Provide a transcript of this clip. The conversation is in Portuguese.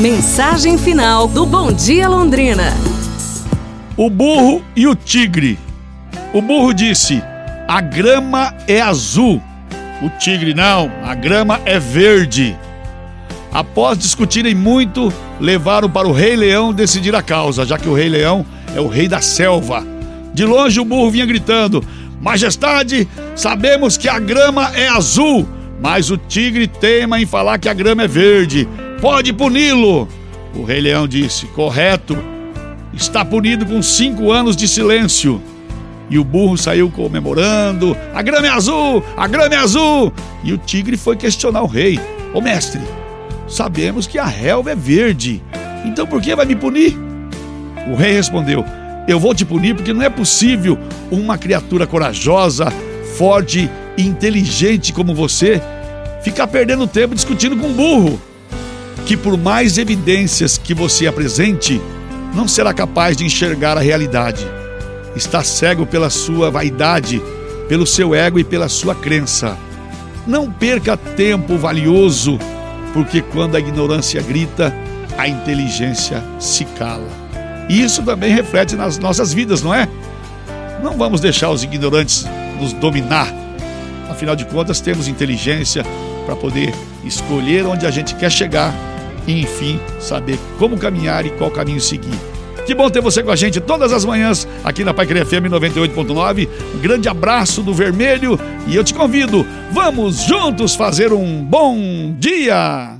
Mensagem final do Bom Dia Londrina. O burro e o tigre. O burro disse: A grama é azul. O tigre não, a grama é verde. Após discutirem muito, levaram para o Rei Leão decidir a causa, já que o Rei Leão é o rei da selva. De longe o burro vinha gritando: Majestade, sabemos que a grama é azul, mas o tigre teima em falar que a grama é verde. Pode puni-lo. O Rei Leão disse: Correto, está punido com cinco anos de silêncio. E o burro saiu comemorando: A grama é azul, a grama é azul. E o tigre foi questionar o rei: Ô mestre, sabemos que a relva é verde, então por que vai me punir? O rei respondeu: Eu vou te punir porque não é possível uma criatura corajosa, forte e inteligente como você ficar perdendo tempo discutindo com um burro, que por mais evidências que você apresente, não será capaz de enxergar a realidade. Está cego pela sua vaidade, pelo seu ego e pela sua crença. Não perca tempo valioso, porque quando a ignorância grita, a inteligência se cala. E isso também reflete nas nossas vidas, não é? Não vamos deixar os ignorantes nos dominar. Afinal de contas, temos inteligência para poder escolher onde a gente quer chegar e, enfim, saber como caminhar e qual caminho seguir. Que bom ter você com a gente todas as manhãs aqui na Paiqueria FM 98.9. Um grande abraço do Vermelho e eu te convido, vamos juntos fazer um bom dia!